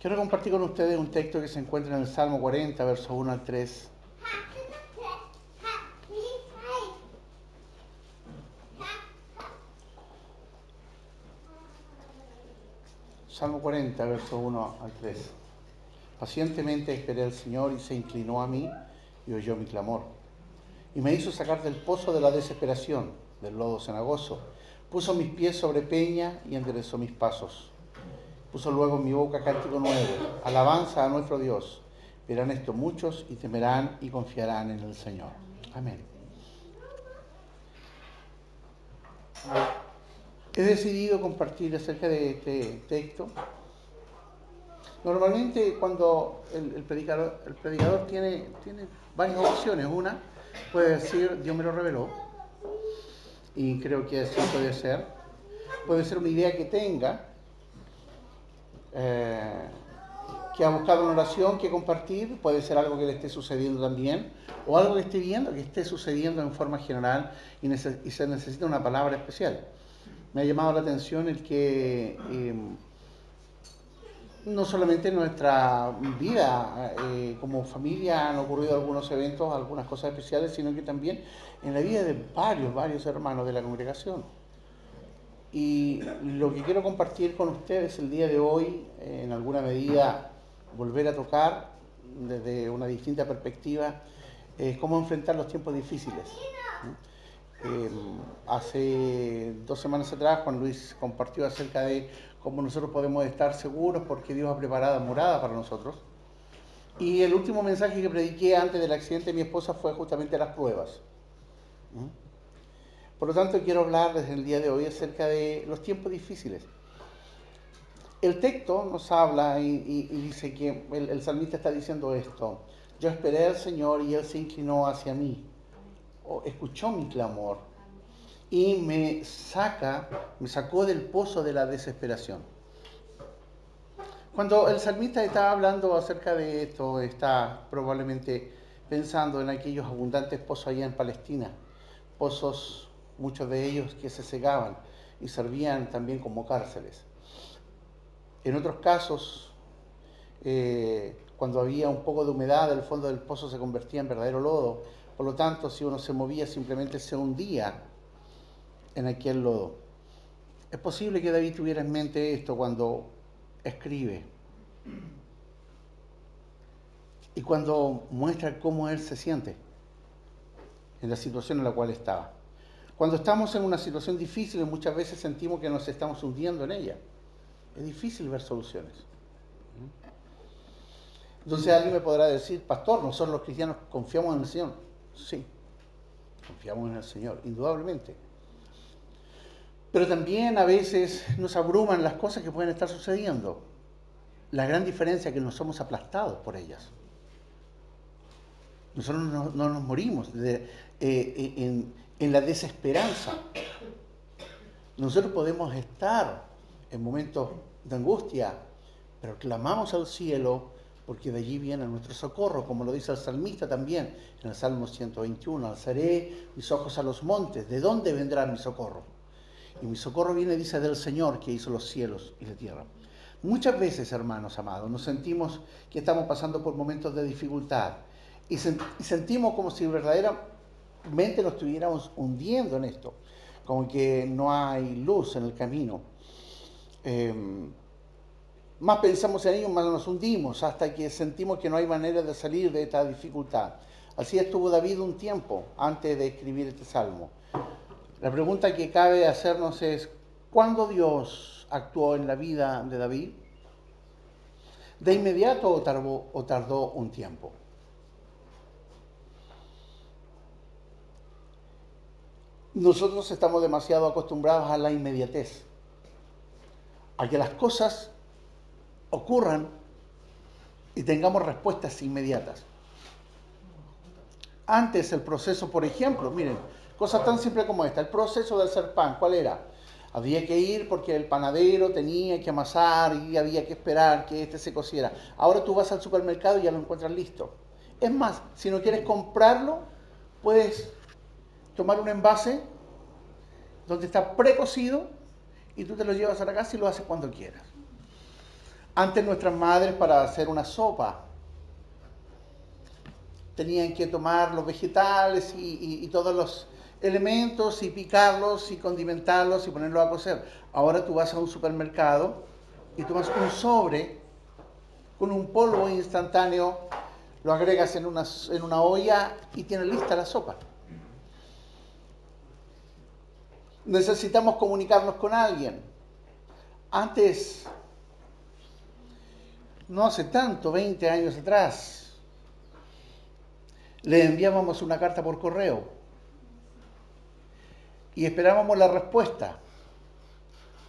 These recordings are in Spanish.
Quiero compartir con ustedes un texto que se encuentra en el Salmo 40, versos 1 al 3. Salmo 40, versos 1 al 3. Pacientemente esperé al Señor y se inclinó a mí y oyó mi clamor. Y me hizo sacar del pozo de la desesperación, del lodo cenagoso. Puso mis pies sobre peña y enderezó mis pasos Puso luego mi boca cántico nuevo, alabanza a nuestro Dios. Verán esto muchos y temerán y confiarán en el Señor. Amén. He decidido compartir acerca de este texto. Normalmente cuando el, predicador, el predicador tiene, tiene varias opciones. Una puede decir, Dios me lo reveló, y creo que así puede ser. Puede ser una idea que tenga, eh, que ha buscado una oración que compartir, puede ser algo que le esté sucediendo también, o algo que esté viendo que esté sucediendo en forma general y, se necesita una palabra especial. Me ha llamado la atención el que em, no solamente en nuestra vida eh, como familia han ocurrido algunos eventos, algunas cosas especiales, sino que también en la vida de varios, varios hermanos de la congregación. Y lo que quiero compartir con ustedes el día de hoy, en alguna medida, volver a tocar desde una distinta perspectiva, es cómo enfrentar los tiempos difíciles. Eh, hace dos semanas atrás, Juan Luis compartió acerca de cómo nosotros podemos estar seguros porque Dios ha preparado morada para nosotros. Y el último mensaje que prediqué antes del accidente de mi esposa fue justamente las pruebas. Por lo tanto, quiero hablar desde el día de hoy acerca de los tiempos difíciles. El texto nos habla y, dice que el, salmista está diciendo esto. Yo esperé al Señor y Él se inclinó hacia mí, o escuchó mi clamor y me saca, me sacó del pozo de la desesperación. Cuando el salmista está hablando acerca de esto, está probablemente pensando en aquellos abundantes pozos allá en Palestina, pozos muchos de ellos que se cegaban y servían también como cárceles. En otros casos, eh, cuando había un poco de humedad, el fondo del pozo se convertía en verdadero lodo. Por lo tanto, si uno se movía, simplemente se hundía en aquel lodo. Es posible que David tuviera en mente esto cuando escribe y cuando muestra cómo él se siente en la situación en la cual estaba. Cuando estamos en una situación difícil, muchas veces sentimos que nos estamos hundiendo en ella. Es difícil ver soluciones. Entonces alguien me podrá decir, pastor, nosotros los cristianos confiamos en el Señor. Sí, confiamos en el Señor, indudablemente. Pero también a veces nos abruman las cosas que pueden estar sucediendo. La gran diferencia es que no somos aplastados por ellas. Nosotros no, nos morimos de, eh, eh, en, en la desesperanza. Nosotros podemos estar en momentos de angustia, pero clamamos al cielo porque de allí viene nuestro socorro, como lo dice el salmista también en el Salmo 121, alzaré mis ojos a los montes, ¿de dónde vendrá mi socorro? Y mi socorro viene, dice, del Señor que hizo los cielos y la tierra. Muchas veces, hermanos amados, nos sentimos que estamos pasando por momentos de dificultad y, sentimos como si verdaderamente mente nos estuviéramos hundiendo en esto, como que no hay luz en el camino. Em, más pensamos en ello, más nos hundimos, hasta que sentimos que no hay manera de salir de esta dificultad. Así estuvo David un tiempo antes de escribir este salmo. La pregunta que cabe hacernos es, ¿cuándo Dios actuó en la vida de David? ¿De inmediato o tardó un tiempo? Nosotros estamos demasiado acostumbrados a la inmediatez, a que las cosas ocurran y tengamos respuestas inmediatas. Antes el proceso, por ejemplo, miren, cosas tan simples como esta, el proceso de hacer pan, ¿cuál era? Había que ir porque el panadero tenía que amasar y había que esperar que este se cociera. Ahora tú vas al supermercado y ya lo encuentras listo. Es más, si no quieres comprarlo, puedes tomar un envase donde está precocido y tú te lo llevas a la casa y lo haces cuando quieras. Antes nuestras madres para hacer una sopa tenían que tomar los vegetales y, todos los elementos y picarlos y condimentarlos y ponerlos a cocer. Ahora tú vas a un supermercado y tomas un sobre con un polvo instantáneo, lo agregas en una, en una olla y tienes lista la sopa. Necesitamos comunicarnos con alguien. Antes, no hace tanto, 20 años atrás, le enviábamos una carta por correo y esperábamos la respuesta.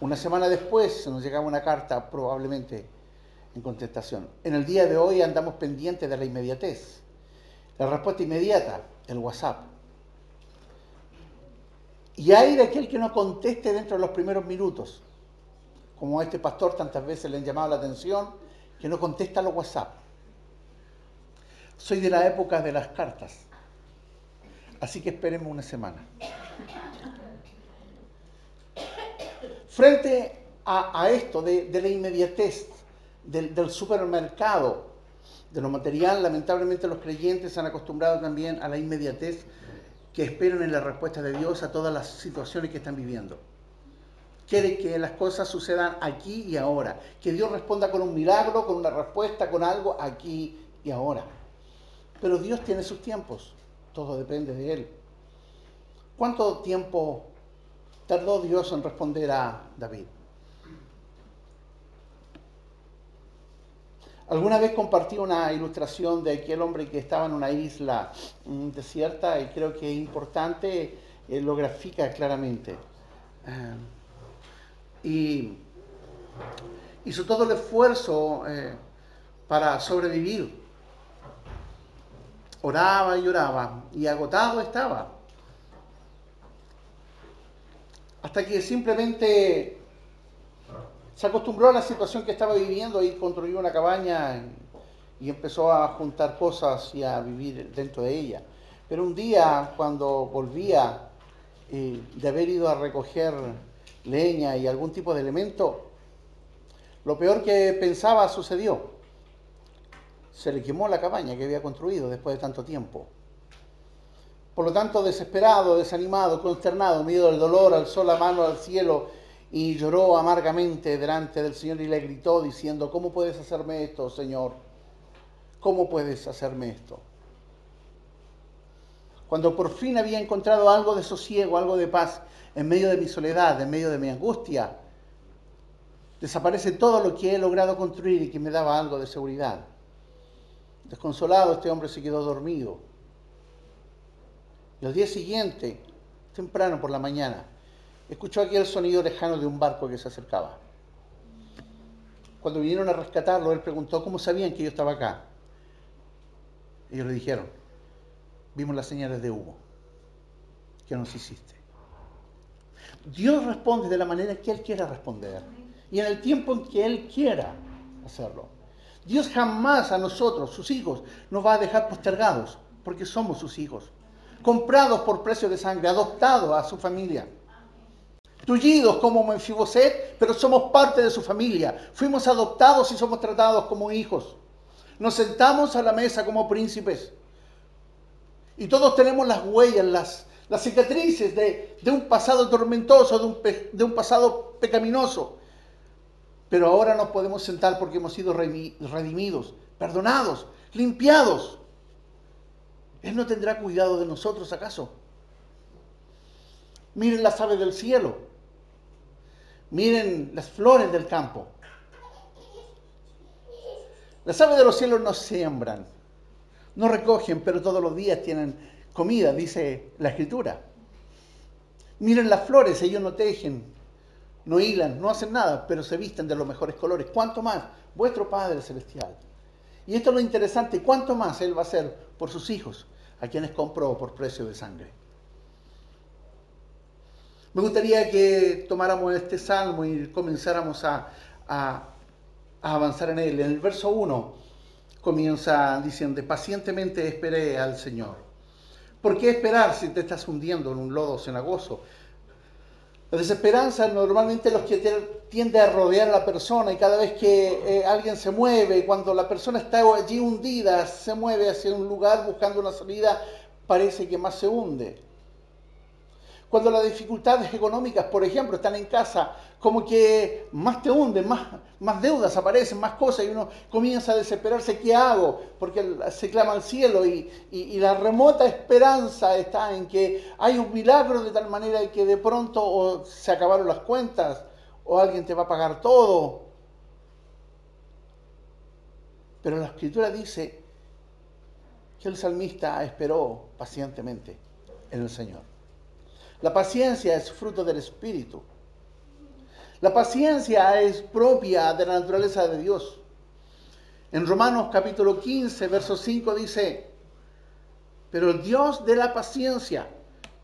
Una semana después nos llegaba una carta probablemente en contestación. En el día de hoy andamos pendientes de la inmediatez. La respuesta inmediata, el WhatsApp. Y hay de aquel que no conteste dentro de los primeros minutos, como a este pastor tantas veces le han llamado la atención, que no contesta los WhatsApp. Soy de la época de las cartas. Así que esperemos una semana. Frente a, esto de, la inmediatez del, supermercado, de lo material, lamentablemente los creyentes se han acostumbrado también a la inmediatez que esperan en la respuesta de Dios a todas las situaciones que están viviendo. Quiere que las cosas sucedan aquí y ahora, que Dios responda con un milagro, con una respuesta, con algo aquí y ahora. Pero Dios tiene sus tiempos, todo depende de Él. ¿Cuánto tiempo tardó Dios en responder a David? Alguna vez compartí una ilustración de aquel hombre que estaba en una isla mm, desierta y creo que es importante, eh, lo grafica claramente. Eh, y hizo todo el esfuerzo eh, para sobrevivir Oraba y oraba y agotado estaba. Hasta que simplemente se acostumbró a la situación que estaba viviendo y construyó una cabaña y empezó a juntar cosas y a vivir dentro de ella. Pero un día, cuando volvía eh, de haber ido a recoger leña y algún tipo de elemento, lo peor que pensaba sucedió se le quemó la cabaña que había construido después de tanto tiempo. Por lo tanto, desesperado, desanimado, consternado, miedo al dolor, alzó la mano al cielo y lloró amargamente delante del Señor y le gritó diciendo, ¿cómo puedes hacerme esto, Señor? ¿Cómo puedes hacerme esto? Cuando por fin había encontrado algo de sosiego, algo de paz, en medio de mi soledad, en medio de mi angustia, desaparece todo lo que he logrado construir y que me daba algo de seguridad. Desconsolado, este hombre se quedó dormido. Y al día siguiente, temprano por la mañana, escuchó aquel sonido lejano de un barco que se acercaba. Cuando vinieron a rescatarlo, él preguntó cómo sabían que yo estaba acá. Ellos le dijeron, vimos las señales de humo que nos hiciste. Dios responde de la manera que Él quiera responder y en el tiempo en que Él quiera hacerlo. Dios jamás a nosotros, sus hijos, nos va a dejar postergados, porque somos sus hijos, comprados por precio de sangre, adoptados a su familia. Tullidos como Menfiboset, pero somos parte de su familia. Fuimos adoptados y somos tratados como hijos. Nos sentamos a la mesa como príncipes. Y todos tenemos las huellas, las, las cicatrices de, un pasado tormentoso, de un, de un pasado pecaminoso. Pero ahora nos podemos sentar porque hemos sido redimidos, perdonados, limpiados. ¿Él no tendrá cuidado de nosotros acaso? Miren las aves del cielo. Miren las flores del campo. Las aves de los cielos no siembran, no recogen, pero todos los días tienen comida, dice la escritura. Miren las flores, ellos no tejen, no hilan, no hacen nada, pero se visten de los mejores colores. ¿Cuánto más? Vuestro Padre Celestial. Y esto es lo interesante, ¿cuánto más Él va a hacer por sus hijos, a quienes compró por precio de sangre? Me gustaría que tomáramos este salmo y comenzáramos a, avanzar en él. En el verso 1 comienza diciendo, pacientemente esperé al Señor. ¿Por qué esperar si te estás hundiendo en un lodo cenagoso? La desesperanza normalmente los que tiende a rodear a la persona y cada vez que eh, alguien se mueve, cuando la persona está allí hundida, se mueve hacia un lugar buscando una salida, parece que más se hunde. Cuando las dificultades económicas, por ejemplo, están en casa, como que más te hunden, más, deudas aparecen, más cosas, y uno comienza a desesperarse, ¿qué hago? Porque se clama al cielo y, la remota esperanza está en que hay un milagro de tal manera que de pronto se acabaron las cuentas, o alguien te va a pagar todo. Pero la escritura dice que el salmista esperó pacientemente en el Señor. La paciencia es fruto del Espíritu. La paciencia es propia de la naturaleza de Dios. En Romanos capítulo 15, verso 5 dice, pero el Dios de la paciencia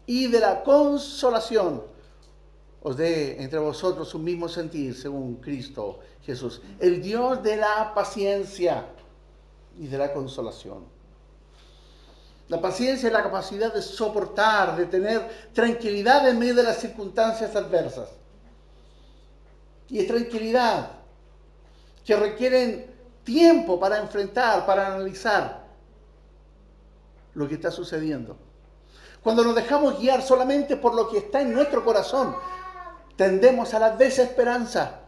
y de la consolación os dé entre vosotros un mismo sentir según Cristo Jesús. El Dios de la paciencia y de la consolación. La paciencia es la capacidad de soportar, de tener tranquilidad en medio de las circunstancias adversas. Y es tranquilidad que requieren tiempo para enfrentar, para analizar lo que está sucediendo. Cuando nos dejamos guiar solamente por lo que está en nuestro corazón, tendemos a la desesperanza.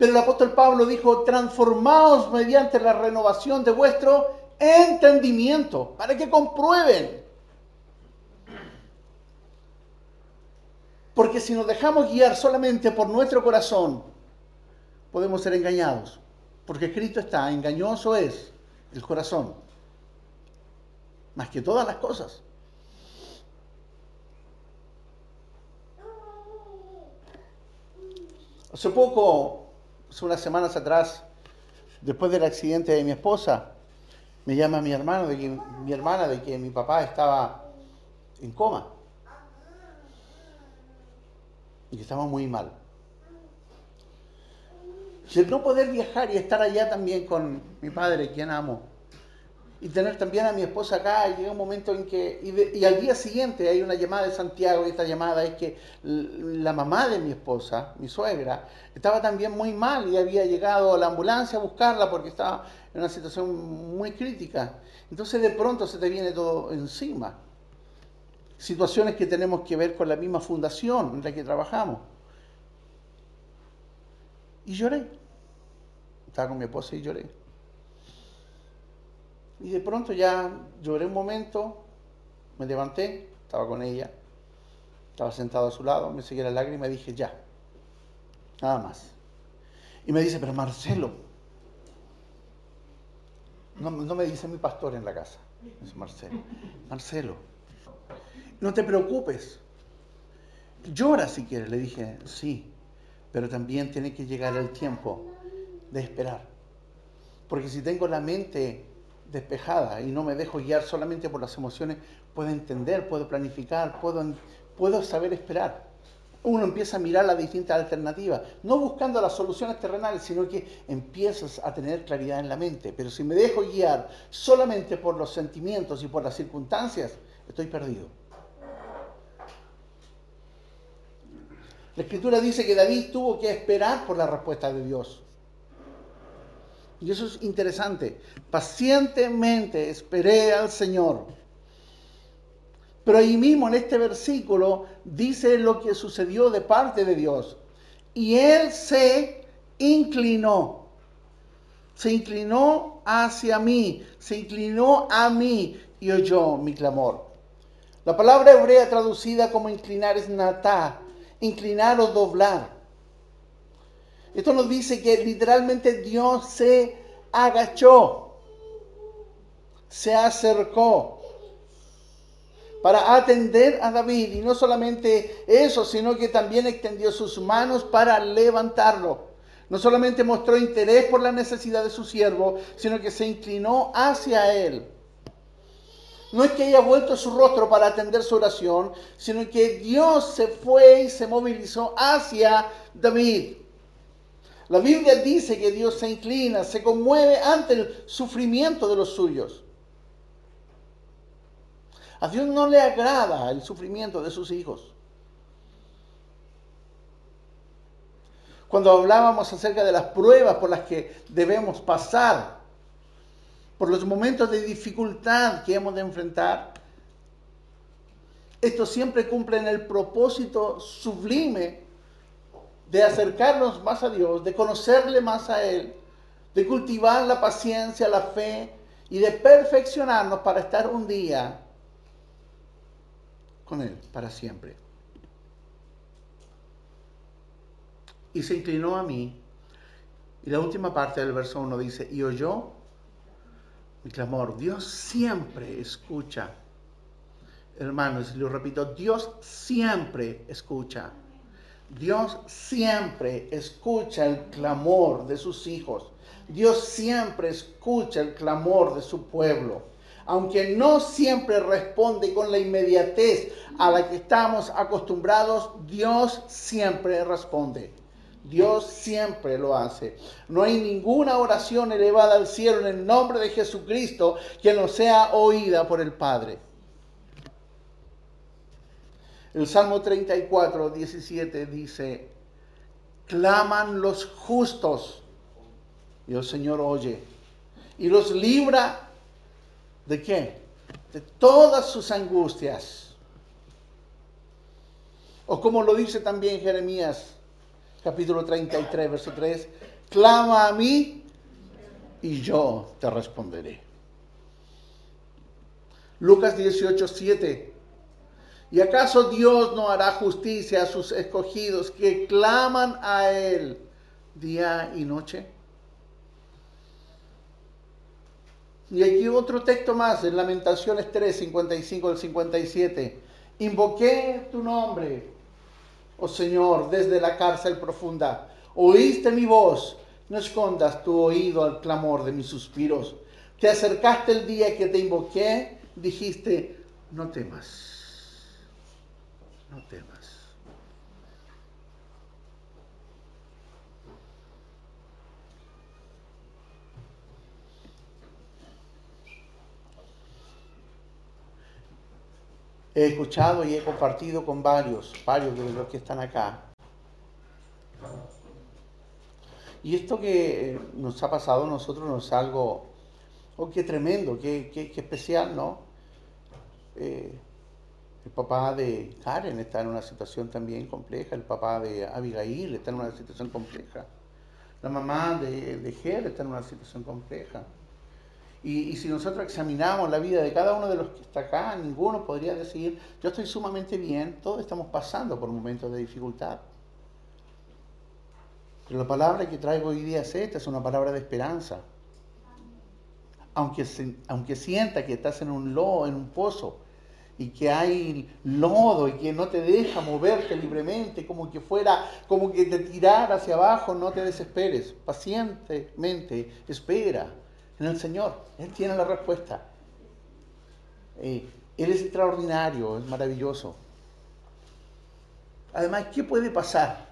Pero el apóstol Pablo dijo, transformaos mediante la renovación de vuestro entendimiento, para que comprueben. Porque si nos dejamos guiar solamente por nuestro corazón, podemos ser engañados. Porque escrito está, engañoso es el corazón, más que todas las cosas. Hace poco hace unas semanas atrás, después del accidente de mi esposa, me llama mi hermano de que, mi hermana de que mi papá estaba en coma y que estaba muy mal. Y el no poder viajar y estar allá también con mi padre, quien amo, y tener también a mi esposa acá, y llega un momento en que, y, al día siguiente hay una llamada de Santiago, y esta llamada es que la mamá de mi esposa, mi suegra, estaba también muy mal y había llegado a la ambulancia a buscarla porque estaba en una situación muy crítica. Entonces de pronto se te viene todo encima. Situaciones que tenemos que ver con la misma fundación en la que trabajamos. Y lloré. Estaba con mi esposa y lloré. Y de pronto ya lloré un momento, me levanté, estaba con ella, estaba sentado a su lado, me seguí la lágrima y dije, ya, nada más. Y me dice, pero Marcelo, no, me dice mi pastor en la casa, dice Marcelo, Marcelo, no te preocupes, llora si quieres, le dije, sí, pero también tiene que llegar el tiempo de esperar. Porque si tengo la mente despejada y no me dejo guiar solamente por las emociones, puedo entender, puedo planificar, puedo, puedo saber esperar. Uno empieza a mirar las distintas alternativas, no buscando las soluciones terrenales, sino que empiezas a tener claridad en la mente. Pero si me dejo guiar solamente por los sentimientos y por las circunstancias, estoy perdido. La escritura dice que David tuvo que esperar por la respuesta de Dios. Y eso es interesante. Pacientemente esperé al Señor. Pero ahí mismo en este versículo dice lo que sucedió de parte de Dios. Y Él se inclinó. Se inclinó hacia mí. Se inclinó a mí y oyó mi clamor. La palabra hebrea traducida como inclinar es natá. Inclinar o doblar. Esto nos dice que literalmente Dios se agachó, se acercó para atender a David. Y no solamente eso, sino que también extendió sus manos para levantarlo. No solamente mostró interés por la necesidad de su siervo, sino que se inclinó hacia él. No es que haya vuelto su rostro para atender su oración, sino que Dios se fue y se movilizó hacia David. La Biblia dice que Dios se inclina, se conmueve ante el sufrimiento de los suyos. A Dios no le agrada el sufrimiento de sus hijos. Cuando hablábamos acerca de las pruebas por las que debemos pasar, por los momentos de dificultad que hemos de enfrentar, esto siempre cumple en el propósito sublime de acercarnos más a Dios, de conocerle más a Él, de cultivar la paciencia, la fe y de perfeccionarnos para estar un día con Él para siempre. Y se inclinó a mí. Y la última parte del verso 1 dice, y oyó mi clamor. Dios siempre escucha. Hermanos, lo repito, Dios siempre escucha. Dios siempre escucha el clamor de sus hijos. Dios siempre escucha el clamor de su pueblo. Aunque no siempre responde con la inmediatez a la que estamos acostumbrados, Dios siempre responde. Dios siempre lo hace. No hay ninguna oración elevada al cielo en el nombre de Jesucristo que no sea oída por el Padre. El Salmo 34, 17 dice, claman los justos y el Señor oye y los libra de qué? De todas sus angustias. O como lo dice también Jeremías capítulo 33, verso 3, clama a mí y yo te responderé. Lucas 18, 7. ¿Y acaso Dios no hará justicia a sus escogidos que claman a Él día y noche? Y aquí otro texto más, en Lamentaciones 3, 55 al 57. Invoqué tu nombre oh Señor, desde la cárcel profunda. Oíste mi voz, no escondas tu oído al clamor de mis suspiros. Te acercaste el día que te invoqué, dijiste, no temas, no temas. he escuchado y he compartido con varios, varios de los que están acá. Y esto que nos ha pasado a nosotros no es algo, oh, qué tremendo, qué, qué, especial, ¿no? Eh, el papá de Karen está en una situación también compleja, el papá de Abigail está en una situación compleja, la mamá de, de Ger está en una situación compleja. Y, si nosotros examinamos la vida de cada uno de los que está acá, ninguno podría decir, yo estoy sumamente bien, todos estamos pasando por momentos de dificultad. Pero la palabra que traigo hoy día es esta, es una palabra de esperanza. Aunque, aunque sienta que estás en un lodo, en un pozo, y que hay lodo y que no te deja moverte libremente, como que fuera, como que te tirar hacia abajo, no te desesperes, pacientemente espera en el Señor. Él tiene la respuesta. Eh, él es extraordinario, es maravilloso. Además, ¿qué puede pasar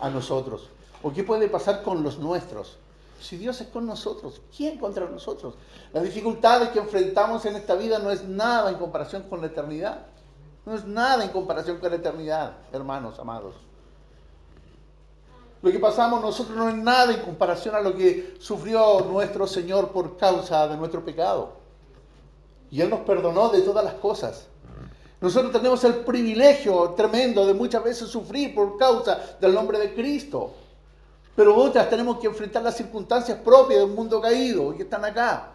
a nosotros? ¿O qué puede pasar con los nuestros? Si Dios es con nosotros, ¿quién contra nosotros? Las dificultades que enfrentamos en esta vida no es nada en comparación con la eternidad. No es nada en comparación con la eternidad, hermanos amados. Lo que pasamos nosotros no es nada en comparación a lo que sufrió nuestro Señor por causa de nuestro pecado. Y Él nos perdonó de todas las cosas. Nosotros tenemos el privilegio tremendo de muchas veces sufrir por causa del nombre de Cristo. Pero otras tenemos que enfrentar las circunstancias propias de un mundo caído y que están acá.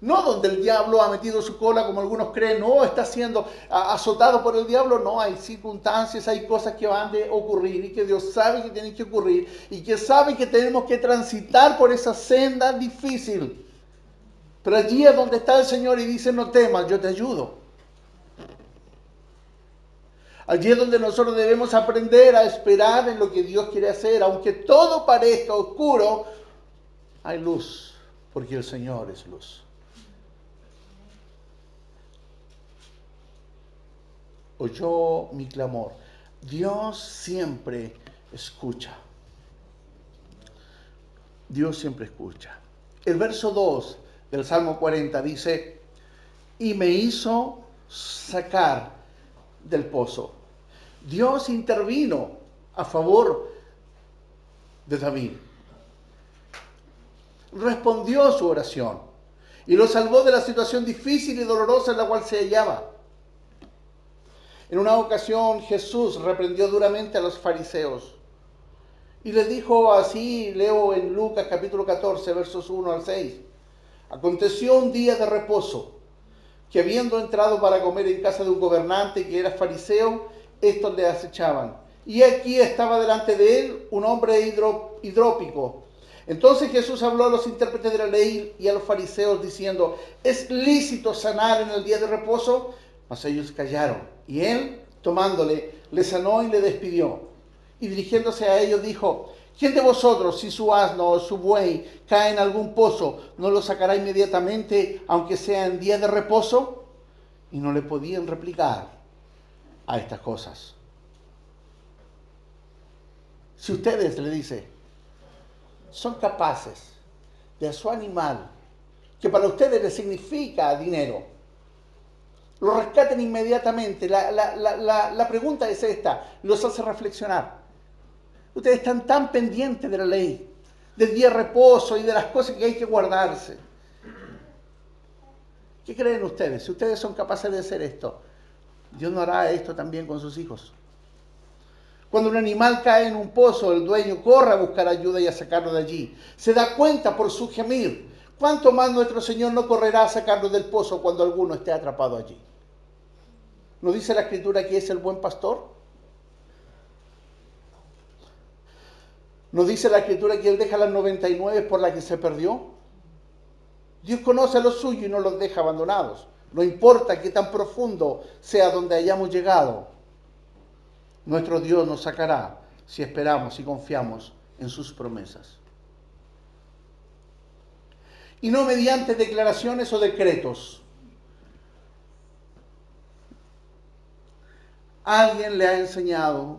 No donde el diablo ha metido su cola como algunos creen, no está siendo azotado por el diablo, no, hay circunstancias, hay cosas que van a ocurrir y que Dios sabe que tienen que ocurrir y que sabe que tenemos que transitar por esa senda difícil. Pero allí es donde está el Señor y dice, no temas, yo te ayudo. Allí es donde nosotros debemos aprender a esperar en lo que Dios quiere hacer, aunque todo parezca oscuro, hay luz, porque el Señor es luz. oyó mi clamor. Dios siempre escucha. Dios siempre escucha. El verso 2 del Salmo 40 dice, y me hizo sacar del pozo. Dios intervino a favor de David. Respondió su oración y lo salvó de la situación difícil y dolorosa en la cual se hallaba. En una ocasión Jesús reprendió duramente a los fariseos y les dijo así, leo en Lucas capítulo 14, versos 1 al 6. Aconteció un día de reposo que habiendo entrado para comer en casa de un gobernante que era fariseo, estos le acechaban. Y aquí estaba delante de él un hombre hidrópico. Entonces Jesús habló a los intérpretes de la ley y a los fariseos diciendo, ¿es lícito sanar en el día de reposo? Mas ellos callaron. Y él, tomándole, le sanó y le despidió. Y dirigiéndose a ellos dijo, ¿quién de vosotros, si su asno o su buey cae en algún pozo, no lo sacará inmediatamente, aunque sea en día de reposo? Y no le podían replicar a estas cosas. Si ustedes, le dice, son capaces de a su animal, que para ustedes le significa dinero, lo rescaten inmediatamente. La, la, pregunta es esta, los hace reflexionar. Ustedes están tan pendientes de la ley, del día de reposo y de las cosas que hay que guardarse. ¿Qué creen ustedes? Si ustedes son capaces de hacer esto, Dios no hará esto también con sus hijos. Cuando un animal cae en un pozo, el dueño corre a buscar ayuda y a sacarlo de allí. Se da cuenta por su gemir. ¿Cuánto más nuestro Señor no correrá a sacarlo del pozo cuando alguno esté atrapado allí? ¿No dice la escritura que es el buen pastor? ¿No dice la escritura que Él deja las 99 por la que se perdió? Dios conoce a los suyos y no los deja abandonados. No importa qué tan profundo sea donde hayamos llegado. Nuestro Dios nos sacará si esperamos y confiamos en sus promesas. Y no mediante declaraciones o decretos. Alguien le ha enseñado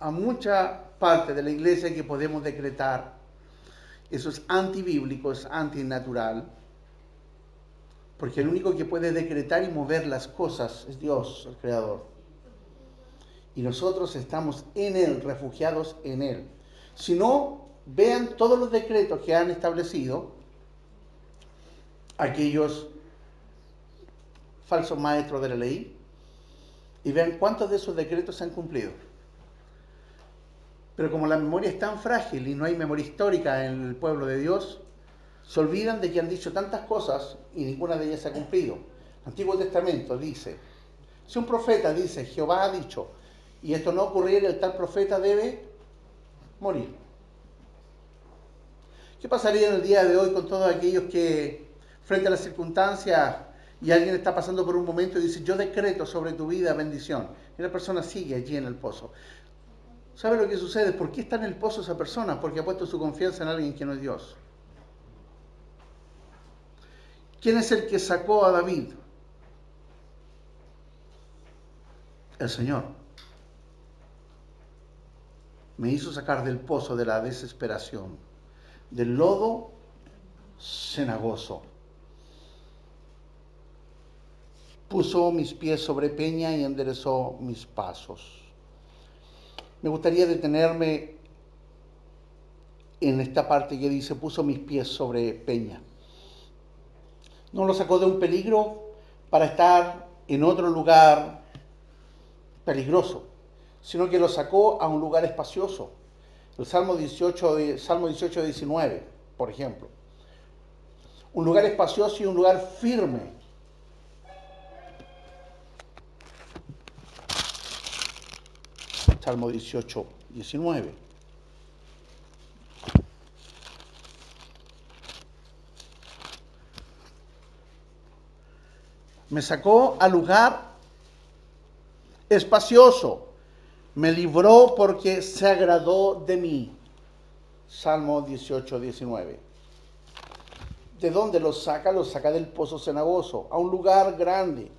a mucha parte de la iglesia que podemos decretar. Eso es antibíblico, es antinatural. Porque el único que puede decretar y mover las cosas es Dios, el Creador. Y nosotros estamos en Él, refugiados en Él. Si no, vean todos los decretos que han establecido aquellos falsos maestros de la ley y vean cuántos de esos decretos se han cumplido. Pero como la memoria es tan frágil y no hay memoria histórica en el pueblo de Dios, se olvidan de que han dicho tantas cosas y ninguna de ellas se ha cumplido. El Antiguo Testamento dice, si un profeta dice, Jehová ha dicho, y esto no ocurriera, el tal profeta debe morir. ¿Qué pasaría en el día de hoy con todos aquellos que, frente a las circunstancias, y alguien está pasando por un momento y dice, yo decreto sobre tu vida bendición, y la persona sigue allí en el pozo? ¿Sabe lo que sucede? ¿Por qué está en el pozo esa persona? Porque ha puesto su confianza en alguien que no es Dios. ¿Quién es el que sacó a David? El Señor. Me hizo sacar del pozo de la desesperación, del lodo cenagoso. Puso mis pies sobre peña y enderezó mis pasos. Me gustaría detenerme en esta parte que dice, puso mis pies sobre peña no lo sacó de un peligro para estar en otro lugar peligroso, sino que lo sacó a un lugar espacioso. El Salmo 18, Salmo 18 19, por ejemplo. Un lugar espacioso y un lugar firme. Salmo 18, 19. Me sacó al lugar espacioso. Me libró porque se agradó de mí. Salmo 18, 19. ¿De dónde los saca? Los saca del pozo cenagoso, a un lugar grande,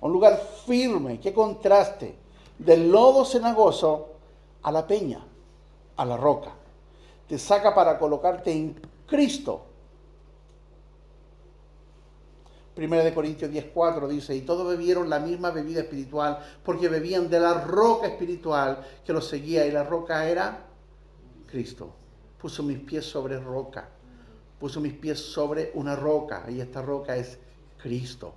a un lugar firme. Qué contraste. Del lodo cenagoso a la peña, a la roca. Te saca para colocarte en Cristo Primera de Corintios 10:4 dice, y todos bebieron la misma bebida espiritual, porque bebían de la roca espiritual que los seguía, y la roca era Cristo. Puso mis pies sobre roca, puso mis pies sobre una roca, y esta roca es Cristo.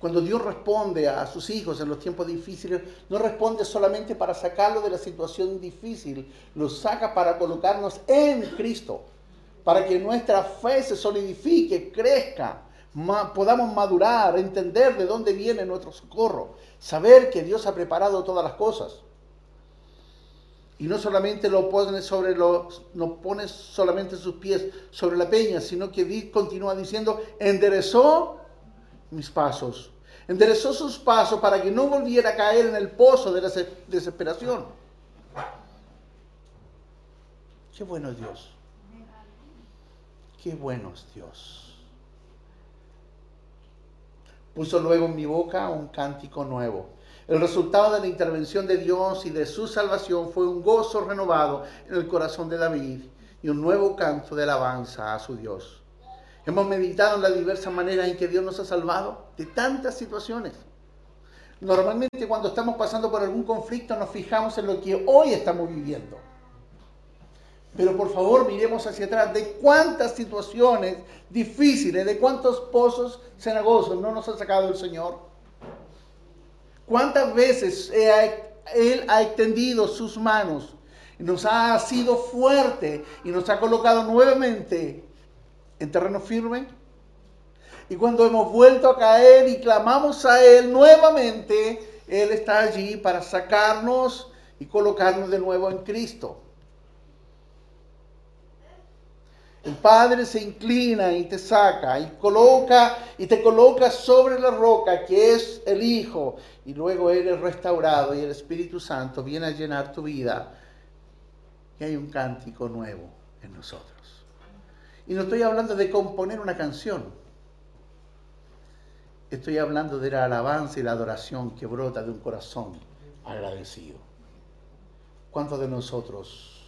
Cuando Dios responde a sus hijos en los tiempos difíciles, no responde solamente para sacarlo de la situación difícil, lo saca para colocarnos en Cristo, para que nuestra fe se solidifique, crezca, podamos madurar, entender de dónde viene nuestro socorro, saber que Dios ha preparado todas las cosas. Y no solamente lo pone sobre los, no pone solamente sus pies sobre la peña, sino que continúa diciendo, enderezó mis pasos. Enderezó sus pasos para que no volviera a caer en el pozo de la desesperación. Qué bueno es Dios. Qué bueno es Dios. Puso luego en mi boca un cántico nuevo. El resultado de la intervención de Dios y de su salvación fue un gozo renovado en el corazón de David y un nuevo canto de alabanza a su Dios. Hemos meditado en las diversas maneras en que Dios nos ha salvado de tantas situaciones. Normalmente cuando estamos pasando por algún conflicto nos fijamos en lo que hoy estamos viviendo. Pero por favor miremos hacia atrás de cuántas situaciones difíciles, de cuántos pozos cenagosos no nos ha sacado el Señor. ¿Cuántas veces Él ha extendido sus manos nos ha sido fuerte y nos ha colocado nuevamente en terreno firme. Y cuando hemos vuelto a caer y clamamos a Él nuevamente, Él está allí para sacarnos y colocarnos de nuevo en Cristo. El Padre se inclina y te saca y coloca y te coloca sobre la roca que es el Hijo y luego eres restaurado y el Espíritu Santo viene a llenar tu vida y hay un cántico nuevo en nosotros. Y no estoy hablando de componer una canción. Estoy hablando de la alabanza y la adoración que brota de un corazón agradecido. ¿Cuántos de nosotros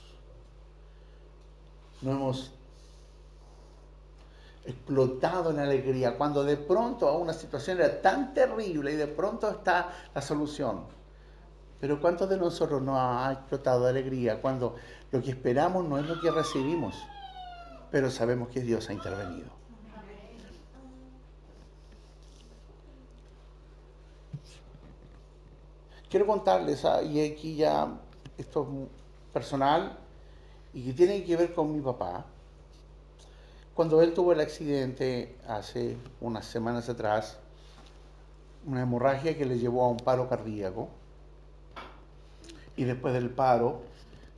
no hemos explotado en alegría cuando de pronto una situación era tan terrible y de pronto está la solución? Pero ¿cuántos de nosotros no ha explotado de alegría cuando lo que esperamos no es lo que recibimos? Pero sabemos que Dios ha intervenido. Quiero contarles, ah, y aquí ya esto es personal y que tiene que ver con mi papá. Cuando él tuvo el accidente hace unas semanas atrás, una hemorragia que le llevó a un paro cardíaco, y después del paro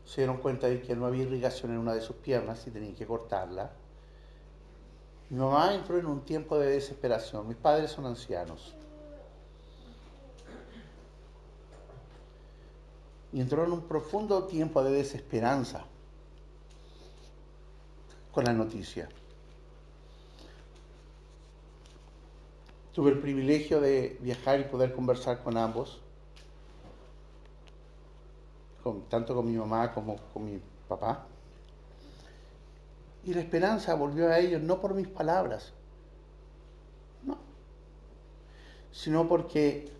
se dieron cuenta de que no había irrigación en una de sus piernas y tenían que cortarla. Mi mamá entró en un tiempo de desesperación. Mis padres son ancianos. Y entró en un profundo tiempo de desesperanza con la noticia. Tuve el privilegio de viajar y poder conversar con ambos tanto con mi mamá como con mi papá. Y la esperanza volvió a ellos no por mis palabras, no, sino porque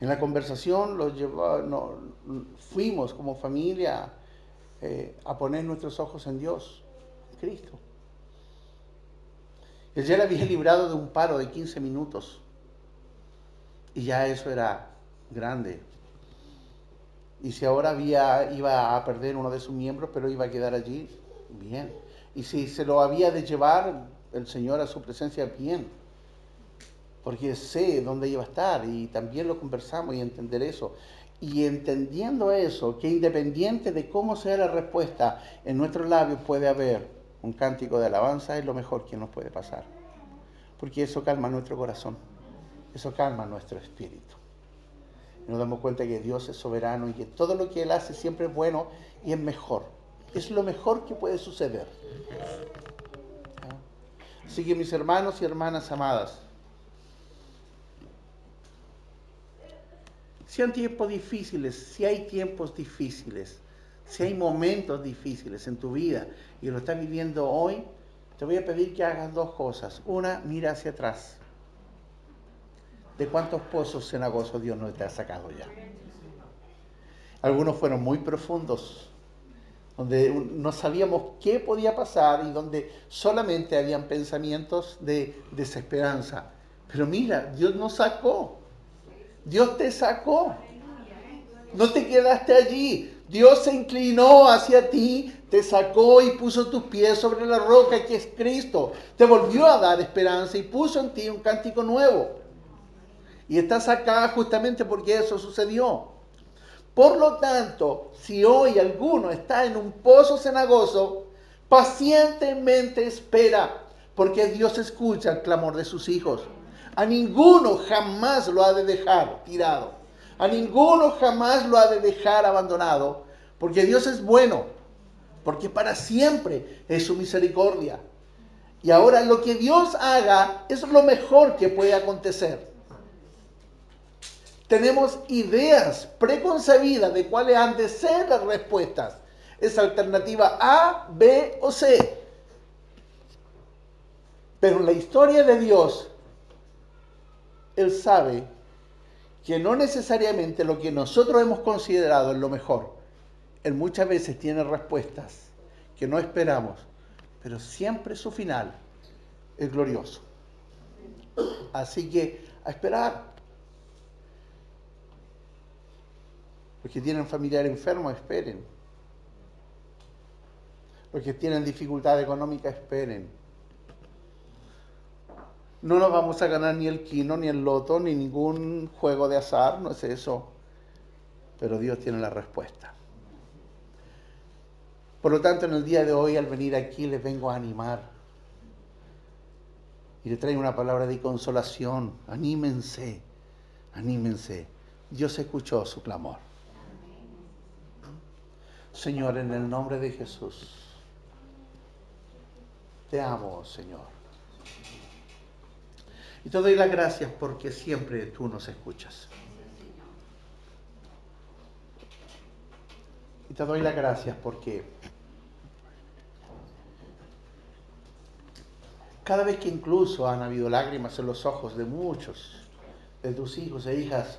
en la conversación los llevó, fuimos como familia eh, a poner nuestros ojos en Dios, en Cristo. Él ya le había librado de un paro de 15 minutos y ya eso era grande y si ahora había, iba a perder uno de sus miembros, pero iba a quedar allí, bien. Y si se lo había de llevar el Señor a su presencia, bien. Porque sé dónde iba a estar y también lo conversamos y entender eso. Y entendiendo eso, que independiente de cómo sea la respuesta, en nuestros labios puede haber un cántico de alabanza, es lo mejor que nos puede pasar. Porque eso calma nuestro corazón, eso calma nuestro espíritu nos damos cuenta que Dios es soberano y que todo lo que Él hace siempre es bueno y es mejor. Es lo mejor que puede suceder. Así que mis hermanos y hermanas amadas, si hay tiempos difíciles, si hay tiempos difíciles, si hay momentos difíciles en tu vida y lo estás viviendo hoy, te voy a pedir que hagas dos cosas. Una, mira hacia atrás. ¿De cuántos pozos cenagosos Dios nos te ha sacado ya? Algunos fueron muy profundos, donde no sabíamos qué podía pasar y donde solamente habían pensamientos de desesperanza. Pero mira, Dios nos sacó. Dios te sacó. No te quedaste allí. Dios se inclinó hacia ti, te sacó y puso tus pies sobre la roca que es Cristo. Te volvió a dar esperanza y puso en ti un cántico nuevo. Y estás acá justamente porque eso sucedió. Por lo tanto, si hoy alguno está en un pozo cenagoso, pacientemente espera, porque Dios escucha el clamor de sus hijos. A ninguno jamás lo ha de dejar tirado. A ninguno jamás lo ha de dejar abandonado, porque Dios es bueno, porque para siempre es su misericordia. Y ahora lo que Dios haga es lo mejor que puede acontecer. Tenemos ideas preconcebidas de cuáles han de ser las respuestas. Es alternativa A, B o C. Pero en la historia de Dios, Él sabe que no necesariamente lo que nosotros hemos considerado es lo mejor. Él muchas veces tiene respuestas que no esperamos, pero siempre su final es glorioso. Así que a esperar. Los que tienen familiar enfermo, esperen. Los que tienen dificultad económica, esperen. No nos vamos a ganar ni el quino, ni el loto, ni ningún juego de azar, no es eso. Pero Dios tiene la respuesta. Por lo tanto, en el día de hoy, al venir aquí, les vengo a animar. Y les traigo una palabra de consolación. Anímense, anímense. Dios escuchó su clamor. Señor, en el nombre de Jesús, te amo, Señor. Y te doy las gracias porque siempre tú nos escuchas. Y te doy las gracias porque cada vez que incluso han habido lágrimas en los ojos de muchos de tus hijos e hijas,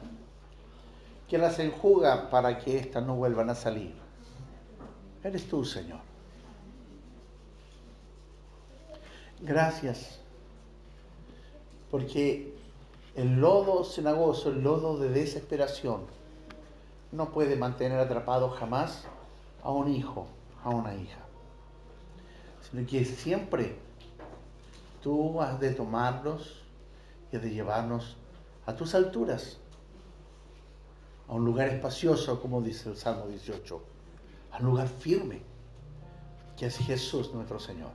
que las enjuga para que éstas no vuelvan a salir Eres tú, Señor. Gracias, porque el lodo cenagoso, el lodo de desesperación, no puede mantener atrapado jamás a un hijo, a una hija, sino que siempre tú has de tomarlos y de llevarnos a tus alturas, a un lugar espacioso, como dice el Salmo 18 al lugar firme, que es Jesús nuestro Señor.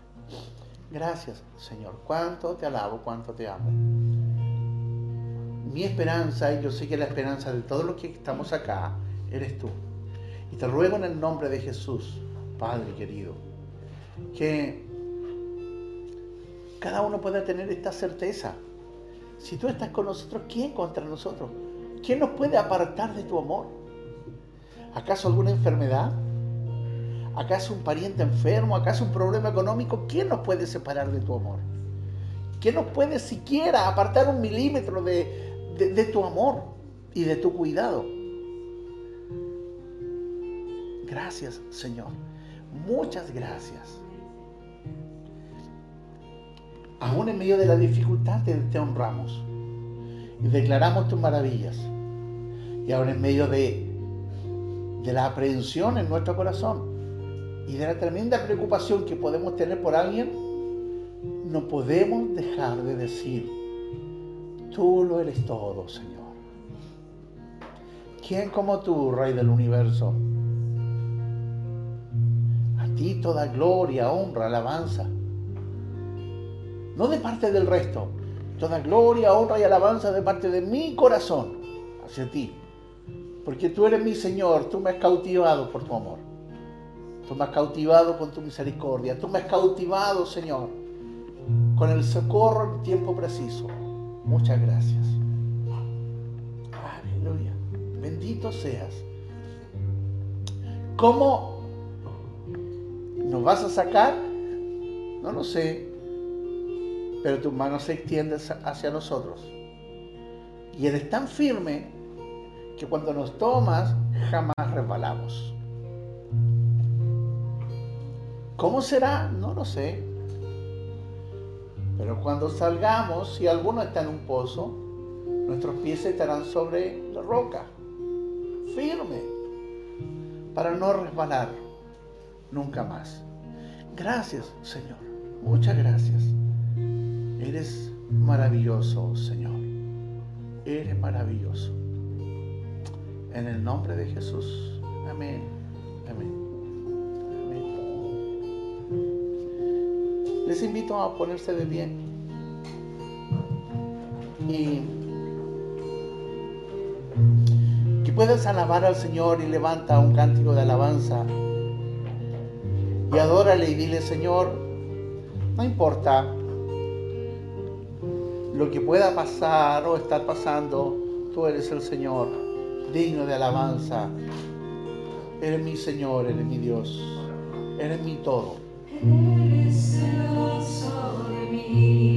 Gracias, Señor. Cuánto te alabo, cuánto te amo. Mi esperanza, y yo sé que la esperanza de todos los que estamos acá, eres tú. Y te ruego en el nombre de Jesús, Padre querido, que cada uno pueda tener esta certeza. Si tú estás con nosotros, ¿quién contra nosotros? ¿Quién nos puede apartar de tu amor? ¿Acaso alguna enfermedad? ¿Acaso un pariente enfermo? ¿Acaso un problema económico? ¿Quién nos puede separar de tu amor? ¿Quién nos puede siquiera apartar un milímetro de, tu amor y de tu cuidado? Gracias, Señor. Muchas gracias. Aún en medio de la dificultad te, honramos y declaramos tus maravillas. Y ahora en medio de, de la aprehensión en nuestro corazón, y de la tremenda preocupación que podemos tener por alguien, no podemos dejar de decir, tú lo eres todo, Señor. ¿Quién como tú, Rey del universo? A ti toda gloria, honra, alabanza. No de parte del resto, toda gloria, honra y alabanza de parte de mi corazón hacia ti. Porque tú eres mi Señor, tú me has cautivado por tu amor. Tú me has cautivado con tu misericordia. Tú me has cautivado, Señor, con el socorro en tiempo preciso. Muchas gracias. Aleluya. Bendito seas. ¿Cómo ¿Nos vas a sacar? No lo sé, pero tu mano se extiende hacia nosotros. Y eres tan firme que cuando nos tomas jamás resbalamos. ¿Cómo será? No lo sé. Pero cuando salgamos, si alguno está en un pozo, nuestros pies estarán sobre la roca, firme, para no resbalar nunca más. Gracias, Señor. Muchas gracias. Eres maravilloso, Señor. Eres maravilloso. En el nombre de Jesús. Amén. Les invito a ponerse de bien. Y que puedas alabar al Señor y levanta un cántico de alabanza. Y adórale y dile, Señor, no importa lo que pueda pasar o estar pasando, tú eres el Señor, digno de alabanza. Eres mi Señor, eres mi Dios, eres mi todo. Eres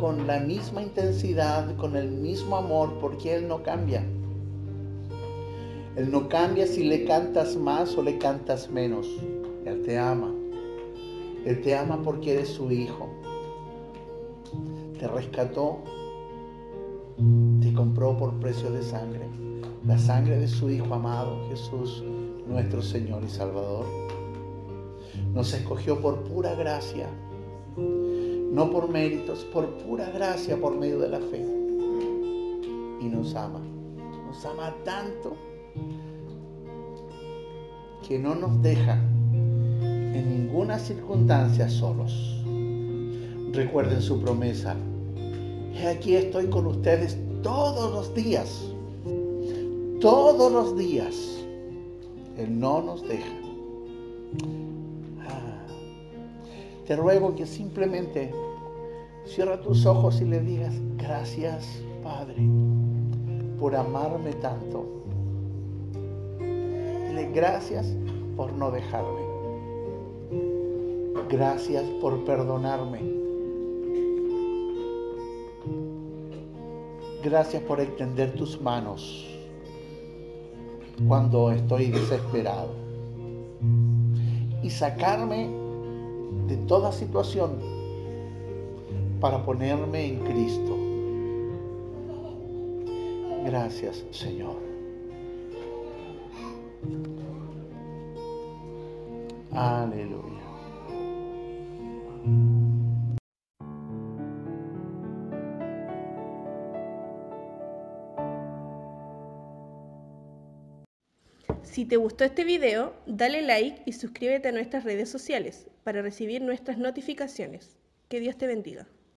con la misma intensidad, con el mismo amor, porque Él no cambia. Él no cambia si le cantas más o le cantas menos. Él te ama. Él te ama porque eres su hijo. Te rescató. Te compró por precio de sangre. La sangre de su Hijo amado, Jesús, nuestro Señor y Salvador. Nos escogió por pura gracia. No por méritos, por pura gracia por medio de la fe. Y nos ama. Nos ama tanto que no nos deja en ninguna circunstancia solos. Recuerden su promesa. He aquí estoy con ustedes todos los días. Todos los días. Él no nos deja. Te ruego que simplemente cierra tus ojos y le digas, gracias Padre por amarme tanto. Dile gracias por no dejarme. Gracias por perdonarme. Gracias por extender tus manos cuando estoy desesperado. Y sacarme de toda situación para ponerme en Cristo. Gracias, Señor. Aleluya. Si te gustó este video, dale like y suscríbete a nuestras redes sociales para recibir nuestras notificaciones. Que Dios te bendiga.